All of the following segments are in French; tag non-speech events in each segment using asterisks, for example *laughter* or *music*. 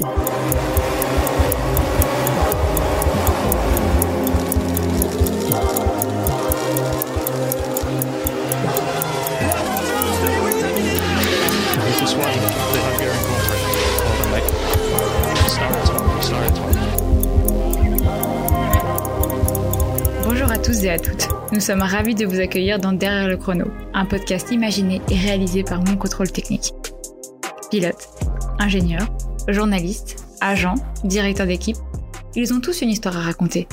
Bonjour à tous et à toutes. Nous sommes ravis de vous accueillir dans Derrière le chrono, un podcast imaginé et réalisé par Mon Contrôle Technique. Pilotes, ingénieurs, journalistes, agents, directeurs d'équipe, ils ont tous une histoire à raconter.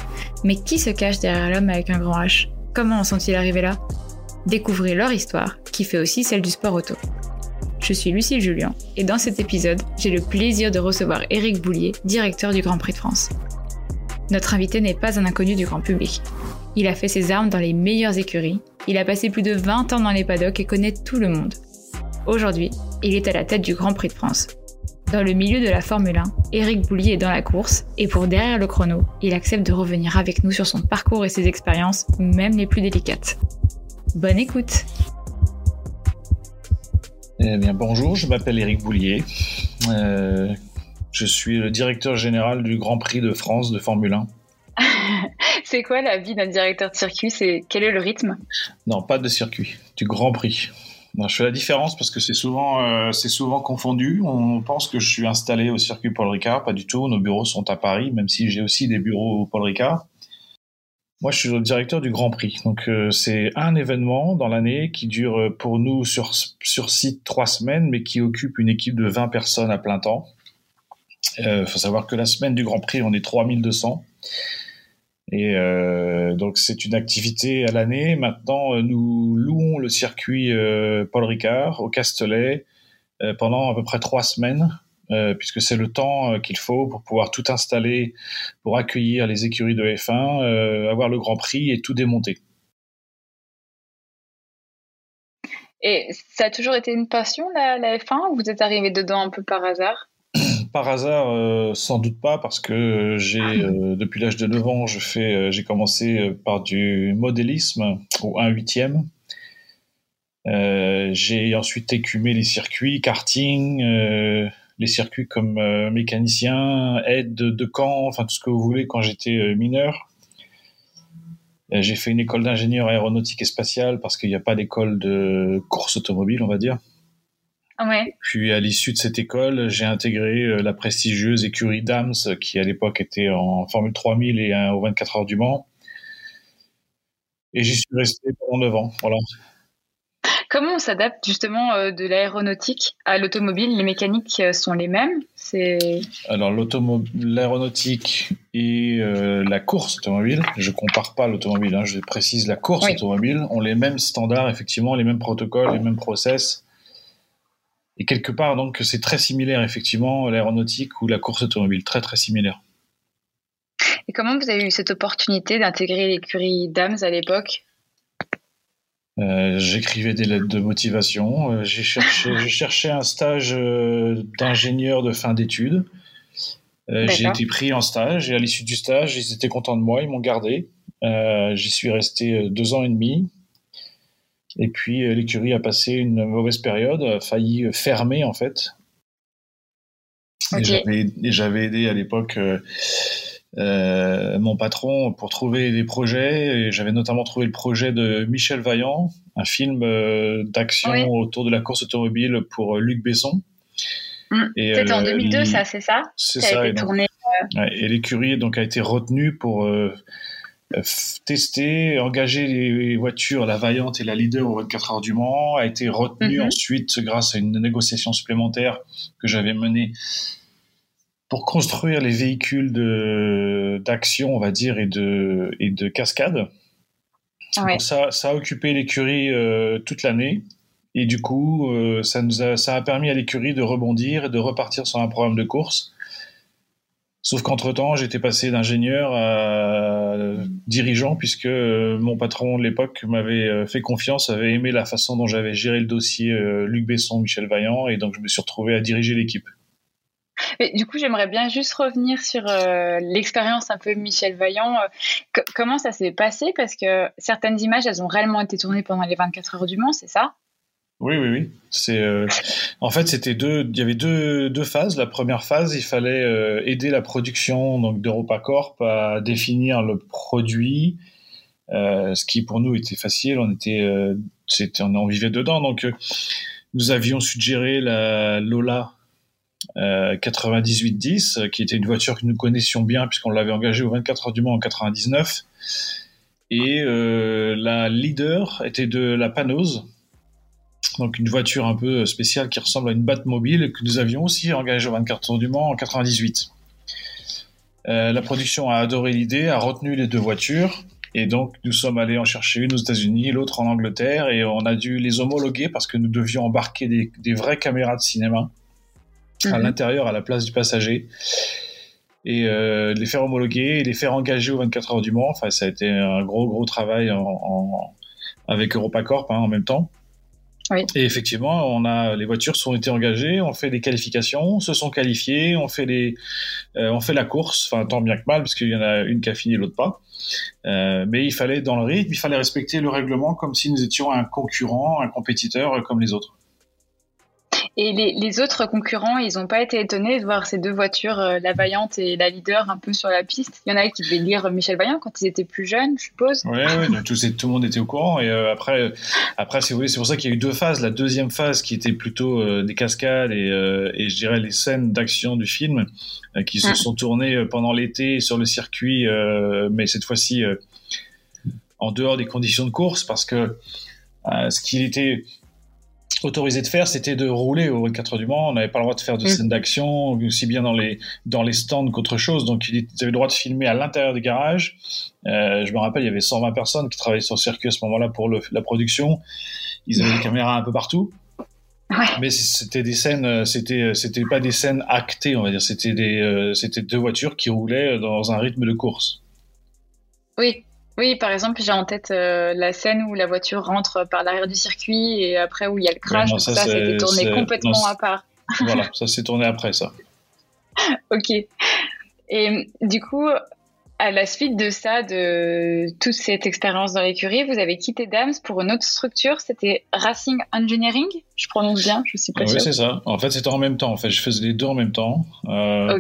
Mais qui se cache derrière l'homme avec un grand H? Comment en sont-ils arrivés là? Découvrez leur histoire, qui fait aussi celle du sport auto. Je suis Lucille Julien et dans cet épisode, j'ai le plaisir de recevoir Éric Boulier, directeur du Grand Prix de France. Notre invité n'est pas un inconnu du grand public. Il a fait ses armes dans les meilleures écuries, il a passé plus de 20 ans dans les paddocks et connaît tout le monde. Aujourd'hui, il est à la tête du Grand Prix de France. Dans le milieu de la Formule 1, Éric Boulier est dans la course et pour derrière le chrono, il accepte de revenir avec nous sur son parcours et ses expériences, même les plus délicates. Bonne écoute eh bien, bonjour, je m'appelle Éric Boulier. Euh, je suis le directeur général du Grand Prix de France de Formule 1. *laughs* c'est quoi la vie d'un directeur de circuit? C'est quel est le rythme? Non, pas de circuit, du Grand Prix. Je fais la différence parce que c'est souvent, euh, souvent confondu. On pense que je suis installé au circuit Paul Ricard, pas du tout. Nos bureaux sont à Paris, même si j'ai aussi des bureaux au Paul Ricard. Moi, je suis le directeur du Grand Prix. Donc, euh, c'est un événement dans l'année qui dure euh, pour nous sur, sur site trois semaines, mais qui occupe une équipe de 20 personnes à plein temps. Il faut savoir que la semaine du Grand Prix, on est 3200. Et euh, donc, c'est une activité à l'année. Maintenant, nous louons le circuit Paul Ricard au Castellet pendant à peu près trois semaines euh, puisque c'est le temps euh, qu'il faut pour pouvoir tout installer, pour accueillir les écuries de F1, euh, avoir le Grand Prix et tout démonter. Et ça a toujours été une passion, la, F1, ou vous êtes arrivé dedans un peu par hasard? Par hasard, sans doute pas, parce que j'ai depuis l'âge de 9 ans, je fais, j'ai commencé par du modélisme au 1 huitième. j'ai ensuite écumé les circuits, karting, les circuits comme euh, mécanicien, aide de camp, enfin tout ce que vous voulez quand j'étais euh, mineur. Euh, j'ai fait une école d'ingénieur aéronautique et spatiale parce qu'il n'y a pas d'école de course automobile, on va dire. Ouais. Puis à l'issue de cette école, j'ai intégré la prestigieuse écurie Dams, qui à l'époque était en Formule 3000 et au 24 heures du Mans. Et j'y suis resté pendant 9 ans. Voilà. Comment on s'adapte justement euh, de l'aéronautique à l'automobile? Les mécaniques euh, sont les mêmes? C'est alors l'aéronautique et euh, la course automobile. Je compare pas l'automobile, hein, je précise la course automobile ont les mêmes standards effectivement, les mêmes protocoles, les mêmes process. Et quelque part donc c'est très similaire effectivement l'aéronautique ou la course automobile, très très similaire. Et comment vous avez eu cette opportunité d'intégrer l'écurie Dams à l'époque? Euh, j'écrivais des lettres de motivation. Euh, j'ai cherché, *laughs* j'ai cherché un stage euh, d'ingénieur de fin d'études. j'ai été pris en stage et à l'issue du stage, ils étaient contents de moi, ils m'ont gardé. J'y suis resté deux ans et demi. Et puis l'écurie a passé une mauvaise période, a failli fermer en fait. Et j'avais aidé à l'époque euh, mon patron pour trouver des projets. J'avais notamment trouvé le projet de Michel Vaillant, un film euh, d'action autour de la course automobile pour euh, Luc Besson. Mmh. C'était en 2002, ça, c'est ça? C'est ça. Et, tourné, et l'écurie donc a été retenue pour tester, engager les voitures, la Vaillante et la Leader au 24 heures du Mans, a été retenue mmh. ensuite grâce à une négociation supplémentaire que j'avais menée pour construire les véhicules d'action, on va dire, et de et de cascade. ça, ça a occupé l'écurie euh, toute l'année. Et du coup, euh, ça, nous a, ça a permis à l'écurie de rebondir et de repartir sur un programme de course. Sauf qu'entre-temps, j'étais passé d'ingénieur à dirigeant, puisque euh, mon patron de l'époque m'avait fait confiance, avait aimé la façon dont j'avais géré le dossier Luc Besson, Michel Vaillant, et donc je me suis retrouvé à diriger l'équipe. Du coup, j'aimerais bien juste revenir sur euh, l'expérience un peu Michel Vaillant. Euh, comment ça s'est passé? Parce que certaines images, elles ont réellement été tournées pendant les 24 heures du Mans, c'est ça? Oui, oui, oui. C'est euh, en fait c'était deux. Il y avait deux, deux phases. La première phase, il fallait euh, aider la production donc d'EuropaCorp à définir le produit, euh, ce qui pour nous était facile. On était, c'était, on vivait dedans. Donc nous avions suggéré la Lola 9810, qui était une voiture que nous connaissions bien puisqu'on l'avait engagée au 24 heures du Mans en 99. Et la leader était de la Panose donc une voiture un peu spéciale qui ressemble à une Batmobile que nous avions aussi engagée au 24 heures du Mans en 98. Euh, la production a adoré l'idée, a retenu les deux voitures, et donc nous sommes allés en chercher une aux États-Unis, l'autre en Angleterre, et on a dû les homologuer parce que nous devions embarquer des, vraies caméras de cinéma à mhm. l'intérieur, à la place du passager, et euh, les faire homologuer, et les faire engager au 24 heures du Mans. Enfin, ça a été un gros gros travail avec EuropaCorp hein, en même temps. Et effectivement, on a les voitures sont été engagées, on fait des qualifications, se sont qualifiées, on fait les, euh, on fait la course, enfin tant bien que mal parce qu'il y en a une qui a fini, l'autre pas. Euh, mais il fallait dans le rythme, il fallait respecter le règlement comme si nous étions un concurrent, un compétiteur comme les autres. Et les, autres concurrents, ils n'ont pas été étonnés de voir ces deux voitures, euh, la Vaillante et la Leader, un peu sur la piste. Il y en a qui devaient lire Michel Vaillant quand ils étaient plus jeunes, je suppose. Oui, ouais, tout, tout, le monde était au courant. Et euh, après, après c'est pour ça qu'il y a eu deux phases. La deuxième phase qui était plutôt euh, des cascades et, et, je dirais les scènes d'action du film qui se sont tournées pendant l'été sur le circuit, mais cette fois-ci en dehors des conditions de course parce que ce qu'il était autorisé de faire, c'était de rouler au 24 heures du Mans. On n'avait pas le droit de faire de mm. scènes d'action, aussi bien dans les, dans les stands qu'autre chose. Donc, ils avaient le droit de filmer à l'intérieur des garages. Euh, je me rappelle, il y avait 120 personnes qui travaillaient sur le circuit à ce moment-là pour la production. Ils avaient des caméras un peu partout. Mais c'était des scènes, euh, c'était euh, c'était pas des scènes actées, on va dire. C'était des c'était deux voitures qui roulaient dans un rythme de course. Oui, oui, par exemple, j'ai en tête euh, la scène où la voiture rentre par l'arrière du circuit et après où il y a le crash. ça, ça c'était tourné complètement à part. voilà, *laughs* ça s'est tourné après ça. ok. Et du coup, à la suite de ça, de toute cette expérience dans l'écurie, vous avez quitté Dams pour une autre structure. C'était Racing Engineering. Je prononce bien, je suis pas Oui, c'est ça. En fait, c'était en même temps. En fait, je faisais les deux en même temps. Euh,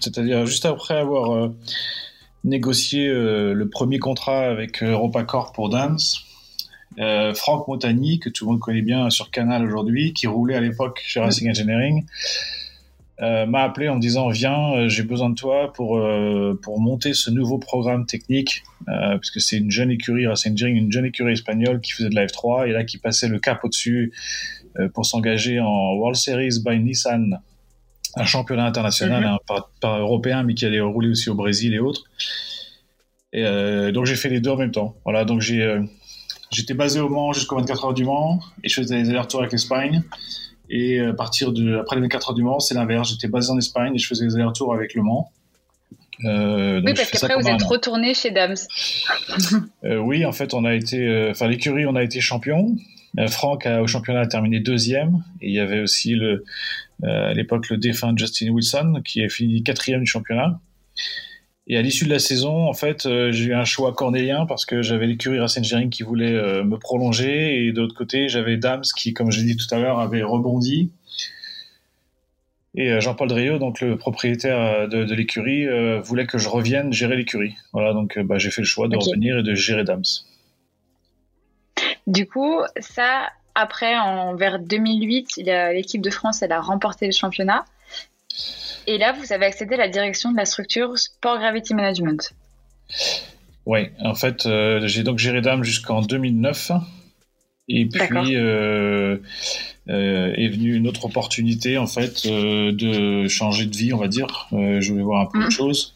C'est-à-dire juste après avoir euh, négocié euh, le premier contrat avec euh, EuropaCorp pour Dance. Euh, Franck Montagny, que tout le monde connaît bien sur Canal aujourd'hui, qui roulait à l'époque chez Racing Engineering, m'a appelé en me disant viens, j'ai besoin de toi pour pour monter ce nouveau programme technique, puisque c'est une jeune écurie Racing Engineering, une jeune écurie espagnole qui faisait de la F3 et là qui passait le cap au-dessus pour s'engager en World Series by Nissan un championnat international, mhm. hein, pas, européen, mais qui allait rouler aussi au Brésil et autres. Et euh, donc j'ai fait les deux en même temps. Voilà, donc j'ai euh, j'étais basé au Mans jusqu'aux 24 heures du Mans et je faisais des allers-retours avec l'Espagne. Et à partir de après les 24 heures du Mans, c'est l'inverse. J'étais basé en Espagne et je faisais des allers-retours avec le Mans. Euh, oui, parce qu'après vous êtes retourné chez Dams. oui, en fait, on a été, enfin l'écurie, on a été champion. Franck au championnat a terminé deuxième et il y avait aussi le, euh, à l'époque le défunt Justin Wilson, qui a fini quatrième du championnat. Et à l'issue de la saison, en fait, euh, j'ai eu un choix cornélien parce que j'avais l'écurie Racing Engineering qui voulait euh, me prolonger et de l'autre côté, j'avais Dams qui, comme je l'ai dit tout à l'heure, avait rebondi. Et Jean-Paul Driot, donc le propriétaire de, l'écurie, voulait que je revienne gérer l'écurie. Voilà, donc bah, j'ai fait le choix de revenir et de gérer Dams. Du coup, ça, après, en, vers 2008, l'équipe de France elle a remporté le championnat. Et là, vous avez accédé à la direction de la structure Sport Gravity Management. Oui, en fait, euh, j'ai donc géré Dame jusqu'en 2009. Et puis euh, euh, est venue une autre opportunité, en fait, de changer de vie, on va dire. je voulais voir un peu de mmh. choses.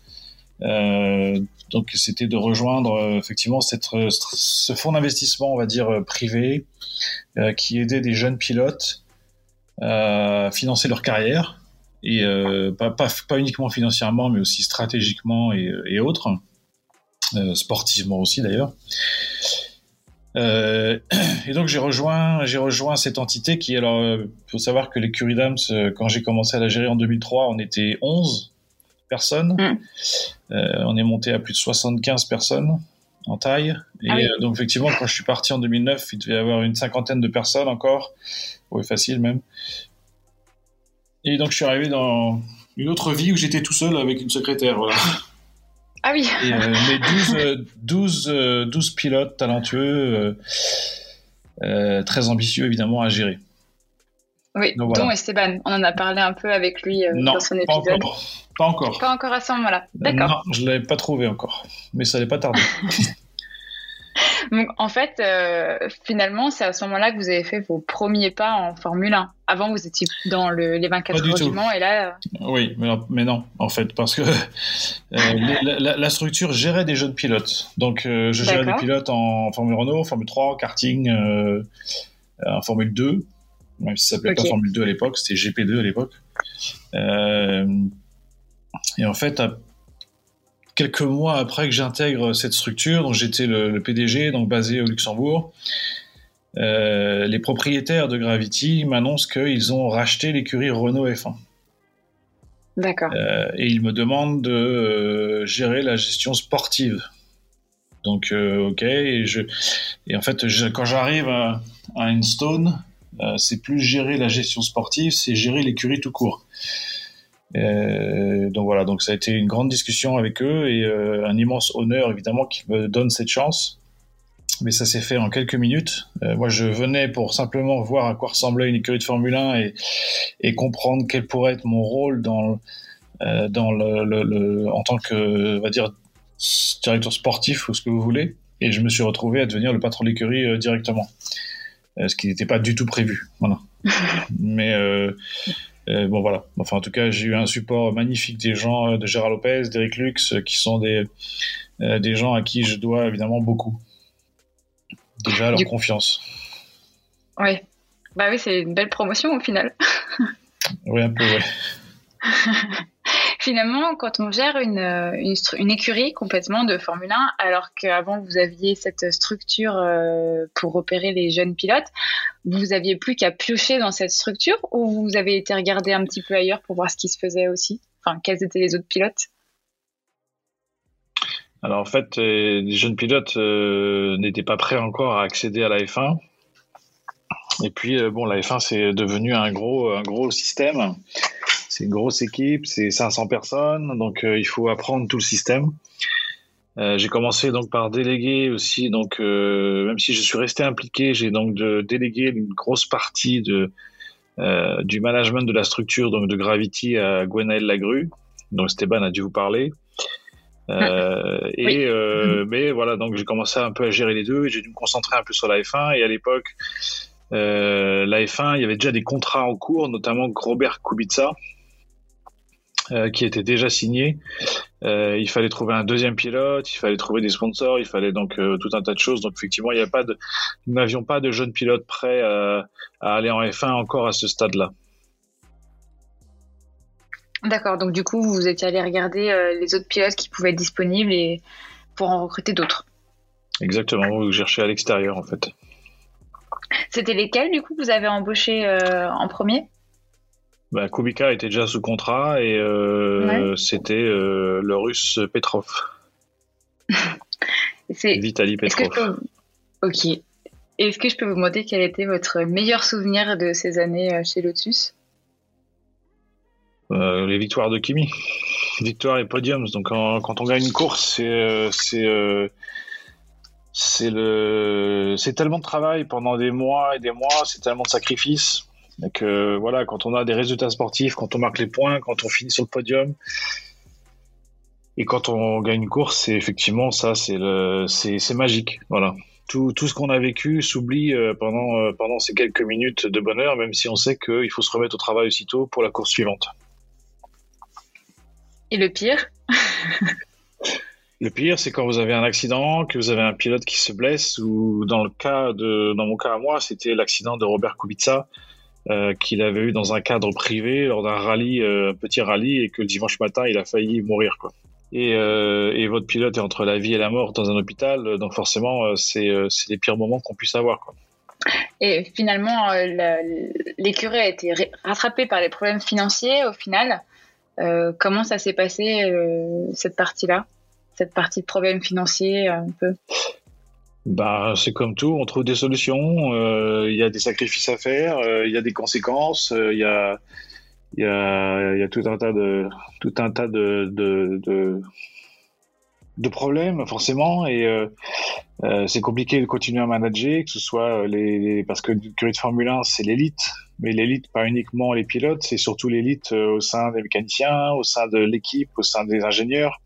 Donc, c'était de rejoindre effectivement cette, ce fonds d'investissement, on va dire, privé, euh, qui aidait des jeunes pilotes à financer leur carrière. Et euh, pas, uniquement financièrement mais aussi stratégiquement et, autres. Euh, sportivement aussi d'ailleurs. Euh, *clears throat* et donc j'ai rejoint j'ai rejoint cette entité qui alors il faut savoir que l'écurie Dams quand j'ai commencé à la gérer en 2003 on était 11 personnes. Mm. On est monté à plus de 75 personnes en taille. Et Ah oui. euh, donc effectivement, quand je suis parti en 2009, il devait y avoir une cinquantaine de personnes encore. Oui, facile même. Et donc je suis arrivé dans une autre vie où j'étais tout seul avec une secrétaire. Voilà. Ah oui. Et, euh, mais 12, euh, 12, euh, 12 pilotes talentueux, euh, euh, très ambitieux évidemment à gérer. Oui, Donc, voilà. dont Esteban. On en a parlé un peu avec lui euh, non, dans son pas épisode. encore. Pas encore. Pas encore à ce moment-là. D'accord. Non, je ne l'avais pas trouvé encore. Mais ça n'allait pas tarder. *laughs* *laughs* Donc, en fait, euh, finalement, c'est à ce moment-là que vous avez fait vos premiers pas en Formule 1. Avant, vous étiez dans le, les 24 Pas du heures du Mans, et là, euh, Oui, mais non, mais non, en fait, parce que euh, la, la- la structure gérait des jeunes pilotes. Donc, je gérais des pilotes en Formule Renault, en Formule 3, en karting, en Formule 2, même si ça s'appelait pas Formule 2 à l'époque, c'était GP2 à l'époque. Euh, et en fait, à- quelques mois après que j'intègre cette structure, donc j'étais le, le PDG, donc basé au Luxembourg, euh, les propriétaires de Gravity m'annoncent qu'ils ont racheté l'écurie Renault F1. d'accord. Euh, et il me demande de gérer la gestion sportive. Donc, ok. Et, je, et en fait, je- quand j'arrive à, à c'est plus gérer la gestion sportive, c'est gérer l'écurie tout court. Euh, donc voilà, donc ça a été une grande discussion avec eux et euh, un immense honneur évidemment qu'ils me donnent cette chance. Mais ça s'est fait en quelques minutes. Euh, moi, je venais pour simplement voir à quoi ressemblait une écurie de Formule 1 et, comprendre quel pourrait être mon rôle euh, en tant que, directeur sportif ou ce que vous voulez. Et je me suis retrouvé à devenir le patron de l'écurie euh, directement, Euh, ce qui n'était pas du tout prévu. Voilà. *laughs* Mais euh, euh, bon voilà. Enfin en tout cas, j'ai eu un support magnifique des gens euh, de Gérard Lopez, d'Eric Lux, euh, qui sont des euh, des gens à qui je dois évidemment beaucoup. Déjà leur Du- confiance. Oui. Bah oui, c'est une belle promotion au final. Oui un peu. Ouais. *laughs* Finalement, quand on gère une, euh, écurie complètement de Formule 1, alors qu'avant vous aviez cette structure euh, pour repérer les jeunes pilotes, vous aviez plus qu'à piocher dans cette structure ou vous avez été regarder un petit peu ailleurs pour voir ce qui se faisait aussi? Enfin, quels étaient les autres pilotes? Alors en fait, euh, les jeunes pilotes n'étaient pas prêts encore à accéder à la F1. Et puis bon, la F1 c'est devenu un gros, un gros système. C'est une grosse équipe, c'est 500 personnes, donc euh, il faut apprendre tout le système. Euh, j'ai commencé donc par déléguer aussi, donc euh, même si je suis resté impliqué, j'ai donc de, délégué une grosse partie de, du management de la structure donc de Gravity à Gwenaël Lagru. Donc Stéban a dû vous parler. Et Oui. euh, mais voilà, donc j'ai commencé un peu à gérer les deux et j'ai dû me concentrer un peu sur la F1. Et à l'époque, euh, la F1, il y avait déjà des contrats en cours, notamment Robert Kubica, euh, qui était déjà signé. Euh, il fallait trouver un deuxième pilote, il fallait trouver des sponsors, il fallait donc euh, tout un tas de choses. Donc effectivement, il y a pas de, nous n'avions pas de jeunes pilotes prêts à, aller en F1 encore à ce stade-là. D'accord, donc du coup, vous étiez allé regarder les autres pilotes qui pouvaient être disponibles et pour en recruter d'autres. Exactement, vous cherchez à l'extérieur en fait. C'était lesquels, du coup, vous avez embauché en premier? Bah, Kubica était déjà sous contrat et euh, Ouais. c'était euh, le russe Petrov, *laughs* C'est Est-ce je Petrov. peux... Ok. Est-ce que je peux vous demander quel était votre meilleur souvenir de ces années euh, chez Lotus? Euh, les victoires de Kimi, *laughs* victoires et podiums. Donc quand, quand on gagne une course, c'est c'est c'est le c'est tellement de travail pendant des mois et des mois, c'est tellement de sacrifices. Donc euh, voilà, quand on a des résultats sportifs, quand on marque les points, quand on finit sur le podium. Et quand on gagne une course, c'est effectivement ça, c'est le, c'est, c'est magique, voilà. Tout, tout ce qu'on a vécu s'oublie euh, pendant, euh, pendant ces quelques minutes de bonheur, même si on sait qu'il faut se remettre au travail aussitôt pour la course suivante. Et le pire? Le pire, c'est quand vous avez un accident, que vous avez un pilote qui se blesse, ou dans le cas de, dans mon cas à moi, c'était l'accident de Robert Kubica, euh, qu'il avait eu dans un cadre privé lors d'un rallye, euh, un petit rallye, et que le dimanche matin, il a failli mourir, quoi. Et, euh, votre pilote est entre la vie et la mort dans un hôpital, donc forcément, c'est, les pires moments qu'on puisse avoir, quoi. Et finalement, l'écurie a été rattrapée par les problèmes financiers au final. Comment ça s'est passé, cette partie-là? Cette partie de problème financier un peu? Bah, c'est comme tout, on trouve des solutions, il y a des sacrifices à faire, il y a des conséquences, il y a, y, a, y a tout un tas de, tout un tas de, de, de, de problèmes forcément et euh, euh, c'est compliqué de continuer à manager que ce soit les, parce que l'écurie de Formule 1 c'est l'élite mais l'élite pas uniquement les pilotes c'est surtout l'élite euh, au sein des mécaniciens au sein de l'équipe au sein des ingénieurs.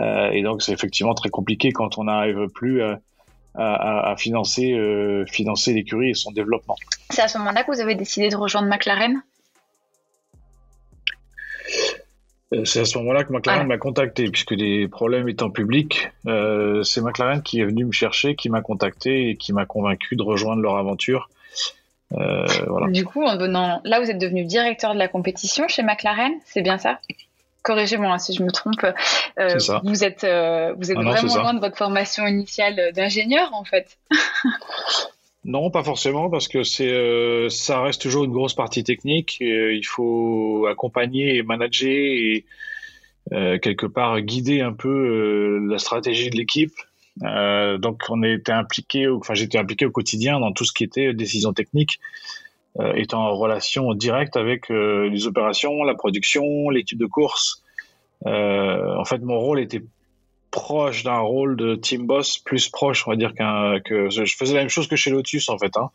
Euh, et donc c'est effectivement très compliqué quand on n'arrive plus à, à, à financer euh, financer l'écurie et son développement c'est à ce moment-là que vous avez décidé de rejoindre McLaren? Euh, c'est à ce moment-là que McLaren m'a contacté, puisque des problèmes étant publics, euh, c'est McLaren qui est venu me chercher, qui m'a contacté et qui m'a convaincu de rejoindre leur aventure. Euh, voilà. Du coup, en venant, là, vous êtes devenu directeur de la compétition chez McLaren, c'est bien ça? Corrigez-moi hein, si je me trompe. Euh, ça. Vous êtes, euh, vous êtes ah non, vraiment loin de votre formation initiale d'ingénieur, en fait. *laughs* Non, pas forcément, parce que c'est, euh, ça reste toujours une grosse partie technique. Et, il faut accompagner et manager et quelque part guider un peu la stratégie de l'équipe. Donc, on était impliqué, enfin, j'étais impliqué au quotidien dans tout ce qui était décision technique, étant en relation directe avec les opérations, la production, l'équipe de course. en fait, mon rôle était proche d'un rôle de team boss, plus proche, on va dire qu'un que je faisais la même chose que chez Lotus en fait. Hein.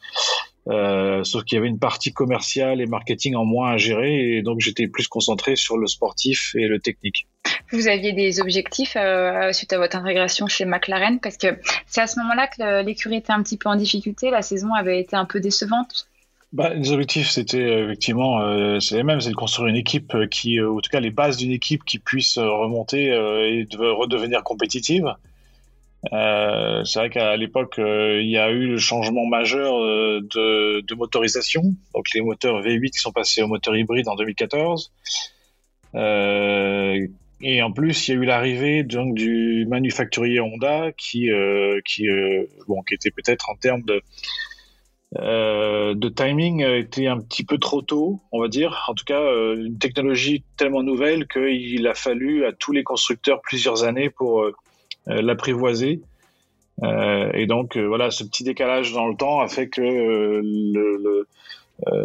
Euh, sauf qu'il y avait une partie commerciale et marketing en moins à gérer, et donc j'étais plus concentré sur le sportif et le technique. Vous aviez des objectifs euh, suite à votre intégration chez McLaren, parce que c'est à ce moment-là que l'écurie était un petit peu en difficulté, la saison avait été un peu décevante bah, les objectifs, c'était euh, effectivement, euh, c'est les mêmes, c'est de construire une équipe euh, qui, euh, en tout cas, les bases d'une équipe qui puisse remonter et de redevenir compétitive. c'est vrai qu'à l'époque, il y a eu le changement majeur de, de, motorisation, donc les moteurs V8 qui sont passés au moteur hybride en 2014. et en plus, il y a eu l'arrivée donc du manufacturier Honda qui, qui, bon, qui était peut-être en termes de euh, de timing était un petit peu trop tôt, on va dire. En tout cas, euh, une technologie tellement nouvelle qu'il a fallu à tous les constructeurs plusieurs années pour euh, l'apprivoiser. et donc, voilà, ce petit décalage dans le temps a fait que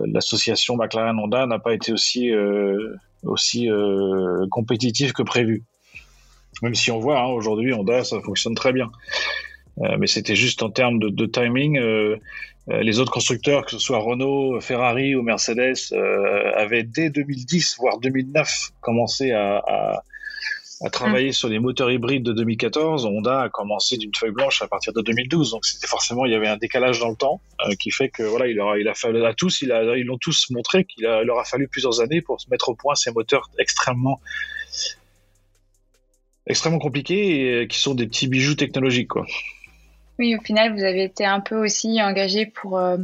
l'association McLaren-Honda n'a pas été aussi, aussi compétitive que prévu. Même si on voit, hein, aujourd'hui, Honda, ça fonctionne très bien. mais c'était juste en termes de timing. Euh, les autres constructeurs, que ce soit Renault, Ferrari ou Mercedes, euh, avaient dès 2010, voire 2009, commencé à, à, à travailler mm. sur les moteurs hybrides de 2014. Honda a commencé d'une feuille blanche à partir de 2012. Donc c'était forcément, il y avait un décalage dans le temps euh, qui fait que voilà, il, aura, il a fallu à tous, il a, ils l'ont tous montré qu'il leur a fallu plusieurs années pour se mettre au point ces moteurs extrêmement extrêmement compliqués et qui sont des petits bijoux technologiques quoi. Oui, au final, vous avez été un peu aussi engagé pour euh,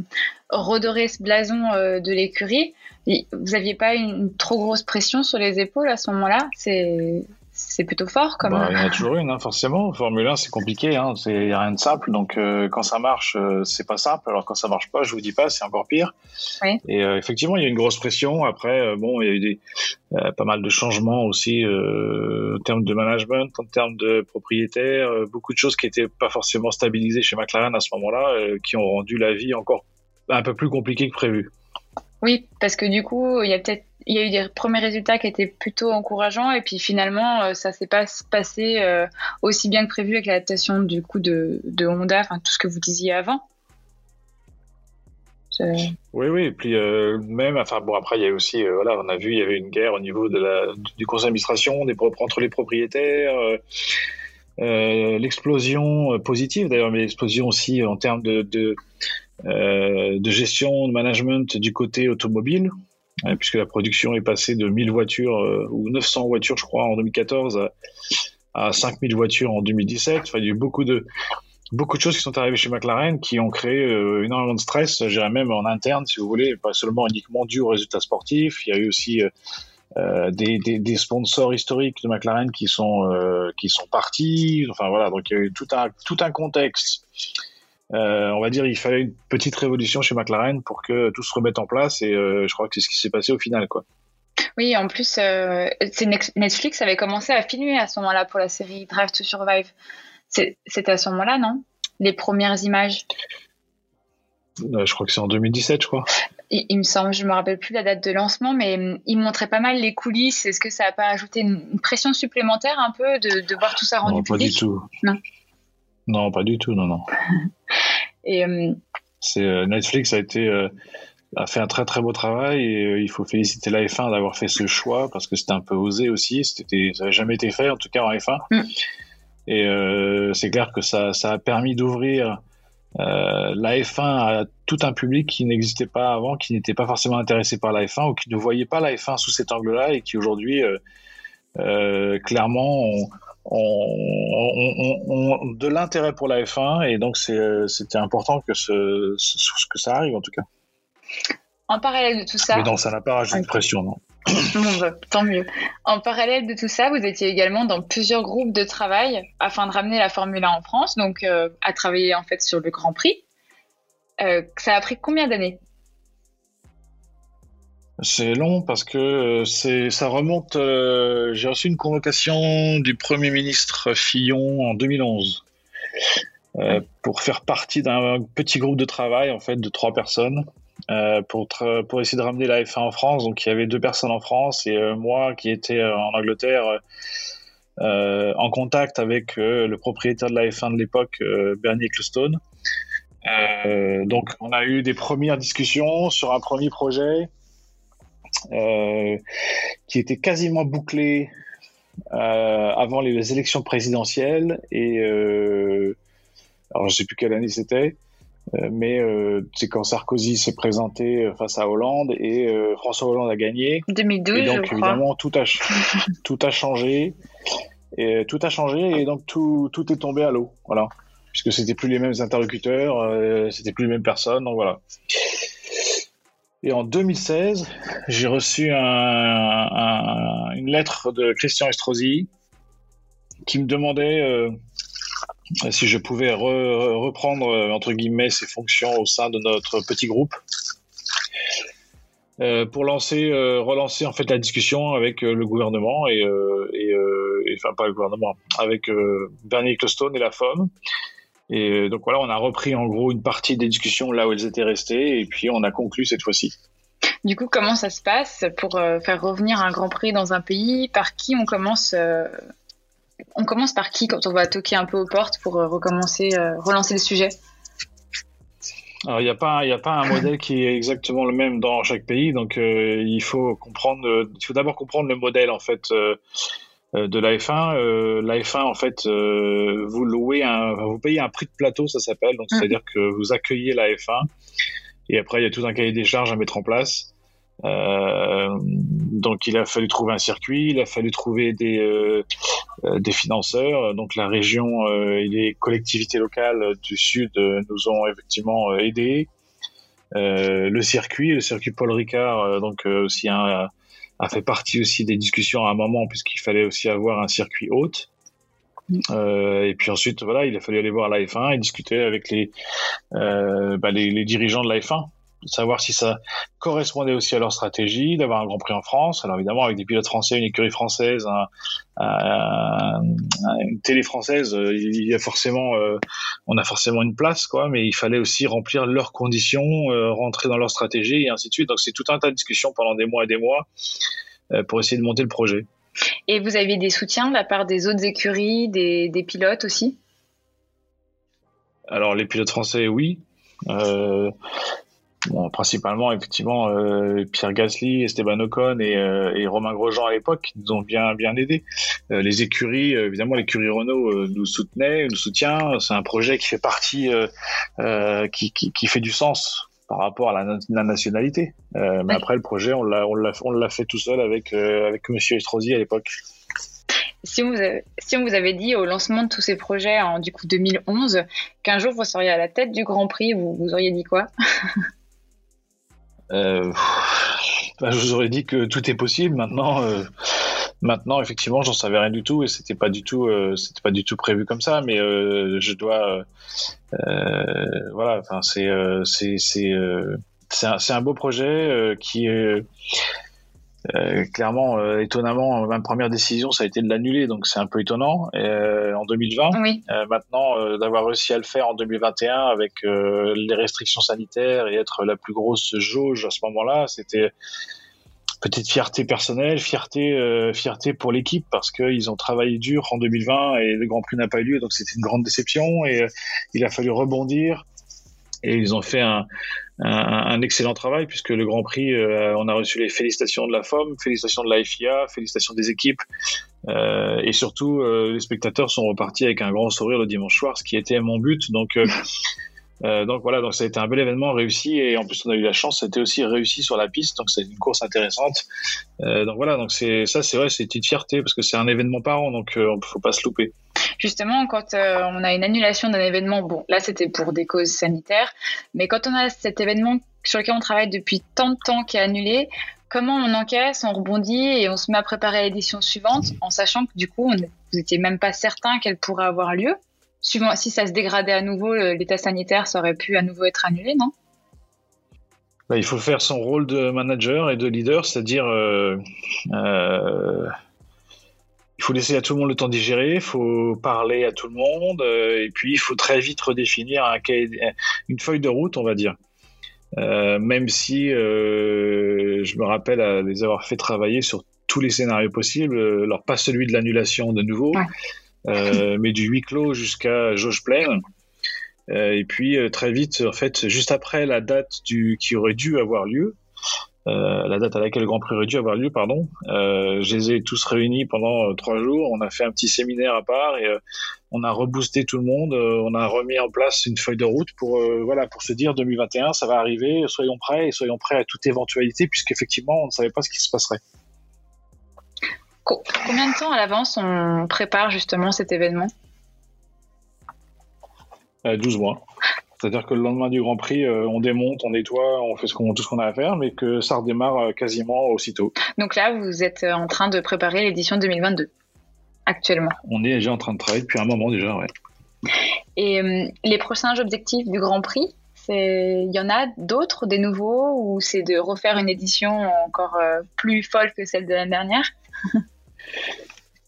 redorer ce blason euh, de l'écurie. Vous n'aviez pas une, trop grosse pression sur les épaules à ce moment-là? C'est c'est plutôt fort comme. Bah, il y en a toujours une, hein, forcément. Formule 1, c'est compliqué, hein. il n'y a rien de simple. Donc euh, quand ça marche, euh, c'est pas simple. Alors quand ça marche pas, je vous dis pas, c'est encore pire. Oui. Et euh, effectivement, il y a une grosse pression. Après, bon, il y a eu des, pas mal de changements aussi en termes de management, en termes de propriétaires, beaucoup de choses qui n'étaient pas forcément stabilisées chez McLaren à ce moment-là, qui ont rendu la vie encore un peu plus compliquée que prévu. Oui, parce que du coup, il y a peut-être il y a eu des premiers résultats qui étaient plutôt encourageants et puis finalement euh, ça s'est pas passé euh, aussi bien que prévu avec l'adaptation du coup de, Honda, tout ce que vous disiez avant. Oui, oui, et puis euh, même, enfin bon, après il y a aussi, voilà, on a vu, il y avait une guerre au niveau de la, du conseil d'administration, entre les propriétaires, l'explosion positive d'ailleurs, mais l'explosion aussi en termes de, de gestion, de management du côté automobile, puisque la production est passée de 1000 voitures euh, ou 900 voitures, je crois, en 2014 à, à 5000 voitures en 2017. Enfin, il y a eu beaucoup de beaucoup de choses qui sont arrivées chez McLaren qui ont créé euh, énormément de stress, je dirais même en interne, si vous voulez, pas seulement uniquement dû aux résultats sportifs. Il y a eu aussi euh, des, des, des, sponsors historiques de McLaren qui sont qui sont partis. Enfin voilà, donc il y a eu tout un tout un contexte euh, on va dire il fallait une petite révolution chez McLaren pour que tout se remette en place et euh, je crois que c'est ce qui s'est passé au final quoi. Oui, en plus, Netflix avait commencé à filmer à ce moment-là pour la série Drive to Survive. C'était à ce moment-là, non? Les premières images Je crois que c'est en 2017, je crois. Il, me semble, je me rappelle plus la date de lancement, mais hum, il montrait pas mal les coulisses. Est-ce que ça n'a pas ajouté une, pression supplémentaire un peu de, voir tout ça rendu non, pas du tout. Non. Non, pas du tout, non, non. *laughs* Et hum, c'est euh, Netflix a été euh, a fait un très très beau travail et euh, il faut féliciter la F1 d'avoir fait ce choix parce que c'était un peu osé aussi. C'était ça n'avait jamais été fait en tout cas en F1. Mm. Et c'est clair que ça, ça a permis d'ouvrir euh, la F1 a tout un public qui n'existait pas avant, qui n'était pas forcément intéressé par la F1 ou qui ne voyait pas la F1 sous cet angle-là et qui aujourd'hui, euh, euh, clairement, ont, de l'intérêt pour la F1 et donc c'était important que, ce, que ça arrive en tout cas. En parallèle de tout ça. Mais non, ça n'a pas rajouté de pression, non. *coughs* Bah, tant mieux. En parallèle de tout ça, vous étiez également dans plusieurs groupes de travail afin de ramener la Formule 1 en France, donc euh, à travailler en fait sur le Grand Prix. Euh, ça a pris combien d'années? C'est long parce que euh, c'est ça remonte. J'ai reçu une convocation du Premier ministre Fillon en 2011 pour faire partie d'un petit groupe de travail en fait de trois personnes euh, pour, pour essayer de ramener la F1 en France. Donc il y avait deux personnes en France et euh, moi qui étais euh, en Angleterre en contact avec le propriétaire de la F1 de l'époque, Bernie Ecclestone. donc on a eu des premières discussions sur un premier projet qui était quasiment bouclé avant les élections présidentielles et alors je sais plus quelle année c'était euh, mais euh, c'est quand Sarkozy s'est présenté euh, face à Hollande et François Hollande a gagné. 2012, et donc évidemment tout a *laughs* tout a changé et tout a changé et donc tout tout est tombé à l'eau, voilà, puisque c'était plus les mêmes interlocuteurs, c'était plus les mêmes personnes, donc voilà. Et en 2016, j'ai reçu un, une lettre de Christian Estrosi qui me demandait si je pouvais reprendre euh, entre guillemets ses fonctions au sein de notre petit groupe euh, pour lancer, euh, relancer en fait la discussion avec le gouvernement et, et, enfin pas le gouvernement, avec Bernie Ecclestone et la FOM. Et donc voilà, on a repris en gros une partie des discussions là où elles étaient restées et puis on a conclu cette fois-ci. Du coup, comment ça se passe pour faire revenir un Grand Prix dans un pays? Par qui on commence on commence par qui quand on va toquer un peu aux portes pour euh, recommencer, euh, relancer le sujet? Alors il n'y a pas, a pas un modèle qui est exactement le même dans chaque pays, donc euh, il faut comprendre, il faut d'abord comprendre le modèle en fait de la F1. la F1 en fait, vous louez un, vous payez un prix de plateau, ça s'appelle, donc mmh. c'est-à-dire que vous accueillez la F1 et après il y a tout un cahier des charges à mettre en place. Euh, donc il a fallu trouver un circuit, il a fallu trouver des, euh, euh, des financeurs. Donc la région et les collectivités locales du Sud nous ont effectivement aidés. le circuit, le circuit Paul Ricard, donc aussi a fait partie aussi des discussions à un moment puisqu'il fallait aussi avoir un circuit haute. et puis ensuite, voilà, il a fallu aller voir la F1 et discuter avec les, bah, les, les, dirigeants de la F1 savoir si ça correspondait aussi à leur stratégie, d'avoir un Grand Prix en France. Alors évidemment, avec des pilotes français, une écurie française, une télé française, euh, il y a forcément, euh, on a forcément une place, quoi. Mais il fallait aussi remplir leurs conditions, euh, rentrer dans leur stratégie et ainsi de suite. Donc c'est tout un tas de discussions pendant des mois et des mois pour essayer de monter le projet. Et vous aviez des soutiens de la part des autres écuries, des, des pilotes aussi? Alors les pilotes français, oui. Euh, Bon, principalement, effectivement, euh, Pierre Gasly, Esteban Ocon et, euh, et Romain Grosjean à l'époque nous ont bien bien aidés. Euh, les écuries, évidemment, l'écurie Renault nous soutenait, nous soutient. C'est un projet qui fait partie, qui, qui, qui, fait du sens par rapport à la, la nationalité. Mais après, le projet, on l'a fait tout seul avec avec Monsieur Estrosi à l'époque. Si on, vous avait, si on vous avait dit au lancement de tous ces projets en du coup 2011 qu'un jour vous seriez à la tête du Grand Prix, vous, vous auriez dit quoi? *laughs* bah, je vous aurais dit que tout est possible. Maintenant, euh, maintenant, effectivement, j'en savais rien du tout et c'était pas du tout, euh, c'était pas du tout prévu comme ça. Mais je dois, voilà, enfin, c'est, c'est, c'est, c'est un, un, beau projet qui est Euh, clairement, euh, étonnamment, ma première décision, ça a été de l'annuler, donc c'est un peu étonnant. Euh, en 2020, Oui. Euh, maintenant, euh, d'avoir réussi à le faire en 2021 avec euh, les restrictions sanitaires et être la plus grosse jauge à ce moment-là, c'était petite fierté personnelle, fierté, euh, fierté pour l'équipe parce qu'ils ont travaillé dur en 2020 et le Grand Prix n'a pas eu lieu, donc c'était une grande déception et euh, il a fallu rebondir et ils ont fait un, un, excellent travail puisque le Grand Prix, euh, on a reçu les félicitations de la FOM, félicitations de la FIA, félicitations des équipes euh, et surtout euh, les spectateurs sont repartis avec un grand sourire le dimanche soir, ce qui était mon but. Donc euh, donc voilà, donc ça a été un bel événement réussi et en plus on a eu la chance, c'était aussi réussi sur la piste, donc c'est une course intéressante. Euh, donc voilà, donc c'est ça, c'est vrai, c'est une petite fierté parce que c'est un événement par an, donc euh, faut pas se louper. Justement, quand euh, on a une annulation d'un événement, bon, là c'était pour des causes sanitaires, mais quand on a cet événement sur lequel on travaille depuis tant de temps qui est annulé, comment on encaisse, on rebondit et on se met à préparer l'édition suivante en sachant que du coup, vous étiez même pas certain qu'elle pourrait avoir lieu? Suivant, si ça se dégradait à nouveau, l'état sanitaire, ça aurait pu à nouveau être annulé, non? Bah, il faut faire son rôle de manager et de leader, c'est-à-dire euh, euh, il faut laisser à tout le monde le temps d'y gérer, il faut parler à tout le monde, euh, et puis il faut très vite redéfinir un une feuille de route, on va dire. Même si je me rappelle à les avoir fait travailler sur tous les scénarios possibles, alors pas celui de l'annulation de nouveau, Ouais. Euh, mais du huis clos jusqu'à jauge pleine. Euh, et puis euh, très vite, en fait, juste après la date du qui aurait dû avoir lieu, la date à laquelle le Grand Prix aurait dû avoir lieu, pardon, je les ai tous réunis pendant trois jours. On a fait un petit séminaire à part et on a reboosté tout le monde. on a remis en place une feuille de route pour voilà pour se dire 2021, ça va arriver. Soyons prêts et soyons prêts à toute éventualité, puisqu'effectivement, on ne savait pas ce qui se passerait. Co- Combien de temps à l'avance on prépare justement cet événement? Euh, 12 mois. C'est-à-dire que le lendemain du Grand Prix, euh, on démonte, on nettoie, on fait ce qu'on, tout ce qu'on a à faire, mais que ça redémarre euh, quasiment aussitôt. Donc là, vous êtes euh, en train de préparer l'édition 2022 actuellement. On est déjà en train de travailler depuis un moment déjà, ouais. Et euh, les prochains objectifs du Grand Prix, il y en a d'autres, des nouveaux, ou c'est de refaire une édition encore euh, plus folle que celle de l'année dernière?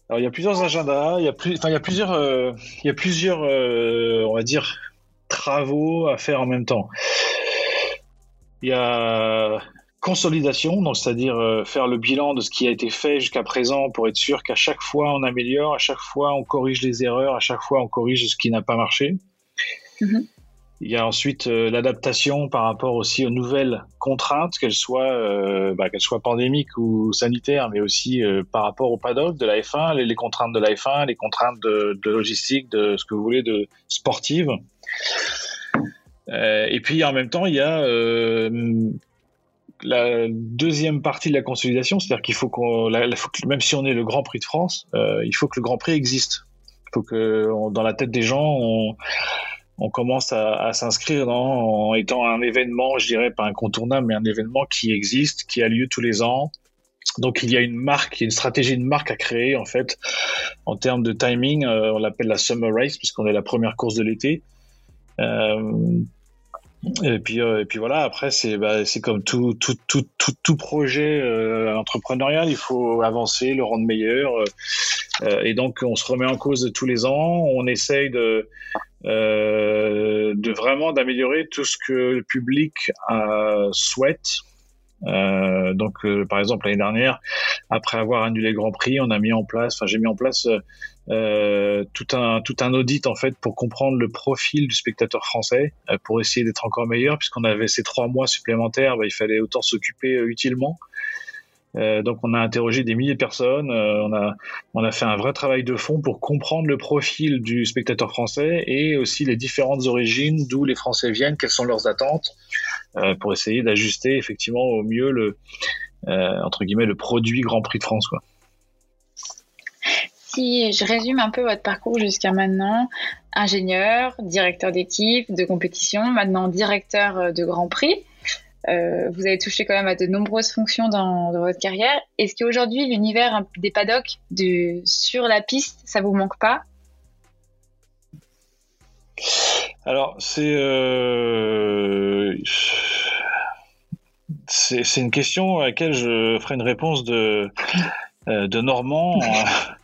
Alors il y a plusieurs agendas, il y a plus, enfin il y a plusieurs, euh, plusieurs, euh, on va dire, travaux à faire en même temps. Il y a consolidation, c'est-à-dire euh, faire le bilan de ce qui a été fait jusqu'à présent pour être sûr qu'à chaque fois on améliore, à chaque fois on corrige les erreurs, à chaque fois on corrige ce qui n'a pas marché. Mhm. Il y a ensuite euh, l'adaptation par rapport aussi aux nouvelles contraintes, qu'elles soient, euh, bah, qu'elles soient pandémiques ou sanitaires, mais aussi euh, par rapport au paddock de la F1, les, contraintes de la F1, les contraintes de, logistique, de ce que vous voulez, de sportive. Euh, et puis en même temps, il y a euh, la deuxième partie de la consolidation, c'est-à-dire qu'il faut qu'on, même si on est le Grand Prix de France, euh, il faut que le Grand Prix existe. Il faut que on- dans la tête des gens, on, on commence à, s'inscrire en étant un événement, je dirais pas incontournable, mais un événement qui existe, qui a lieu tous les ans. Donc il y a une marque, une stratégie de marque à créer en fait en termes de timing. euh, on l'appelle la Summer Race puisqu'on est la première course de l'été. Euh, et puis, euh, et puis voilà, après, c'est bah, c'est comme tout, tout, tout, tout, tout projet entrepreneurial, il faut avancer, le rendre meilleur. et donc, on se remet en cause tous les ans, on essaye de, euh, de vraiment d'améliorer tout ce que le public euh, souhaite. Euh, donc, euh, par exemple, l'année dernière, après avoir annulé le Grand Prix, on a mis en place, enfin, j'ai mis en place euh, tout un tout un audit en fait pour comprendre le profil du spectateur français, pour essayer d'être encore meilleur, puisqu'on avait ces trois mois supplémentaires, bah, il fallait autant s'occuper utilement. Euh, donc, on a interrogé des milliers de personnes, euh, on a on a fait un vrai travail de fond pour comprendre le profil du spectateur français et aussi les différentes origines, d'où les Français viennent, quelles sont leurs attentes, euh, pour essayer d'ajuster effectivement au mieux le entre guillemets le produit Grand Prix de France. Si je résume un peu votre parcours jusqu'à maintenant, ingénieur, directeur d'équipe, de compétition, maintenant directeur de Grand Prix. Euh, vous avez touché quand même à de nombreuses fonctions dans, dans votre carrière. Est-ce qu'aujourd'hui, l'univers un- des paddocks de, sur la piste, ça vous manque pas? Alors, c'est. Euh... c'est une question à laquelle je ferai une réponse de, de Normand. *laughs*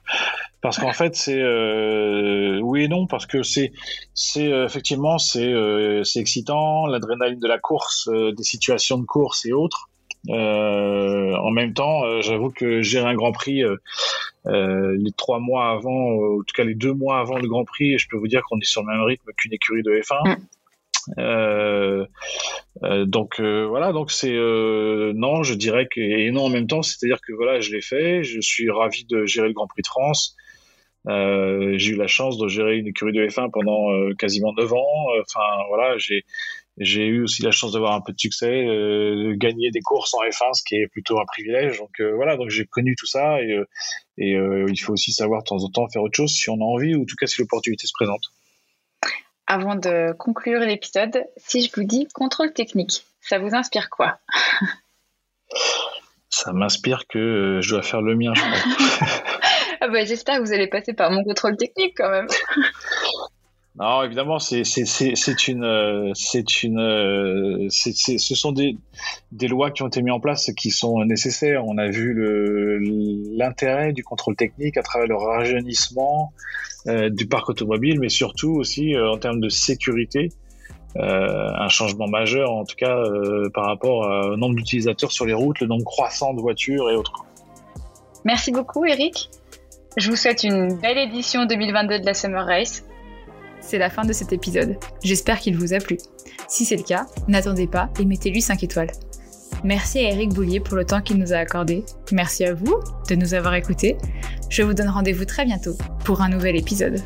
parce qu'en fait c'est euh, oui et non parce que c'est c'est euh, effectivement c'est euh, c'est excitant l'adrénaline de la course des situations de course et autres. En même temps j'avoue que gérer un Grand Prix les trois mois avant en tout cas les deux mois avant le Grand Prix je peux vous dire qu'on est sur le même rythme qu'une écurie de F1 euh, euh, donc voilà, donc c'est non, je dirais que et non en même temps, c'est-à-dire que voilà, je l'ai fait, je suis ravi de gérer le Grand Prix de France. Euh, j'ai eu la chance de gérer une écurie de F1 pendant euh, quasiment 9 ans. Enfin voilà, j'ai j'ai eu aussi la chance d'avoir un peu de succès, euh, de gagner des courses en F1, ce qui est plutôt un privilège. Donc voilà, donc j'ai connu tout ça et, et il faut aussi savoir de temps en temps faire autre chose si on a envie ou en tout cas si l'opportunité se présente. Avant de conclure l'épisode, si je vous dis contrôle technique, ça vous inspire quoi? Ça m'inspire que je dois faire le mien, je crois. *laughs* Ah bah, j'espère que vous allez passer par mon contrôle technique quand même. *laughs* Non, évidemment, c'est c'est une c'est une ce sont des des lois qui ont été mises en place qui sont nécessaires. On a vu l'intérêt du contrôle technique à travers le rajeunissement euh, du parc automobile, mais surtout aussi euh, en termes de sécurité. Euh, un changement majeur, en tout cas par rapport au nombre d'utilisateurs sur les routes, le nombre croissant de voitures et autres. Merci beaucoup, Eric. Je vous souhaite une belle édition 2022 de la Summer Race. C'est la fin de cet épisode. J'espère qu'il vous a plu. Si c'est le cas, n'attendez pas et mettez-lui 5 étoiles. Merci à Eric Boulier pour le temps qu'il nous a accordé. Merci à vous de nous avoir écoutés. Je vous donne rendez-vous très bientôt pour un nouvel épisode.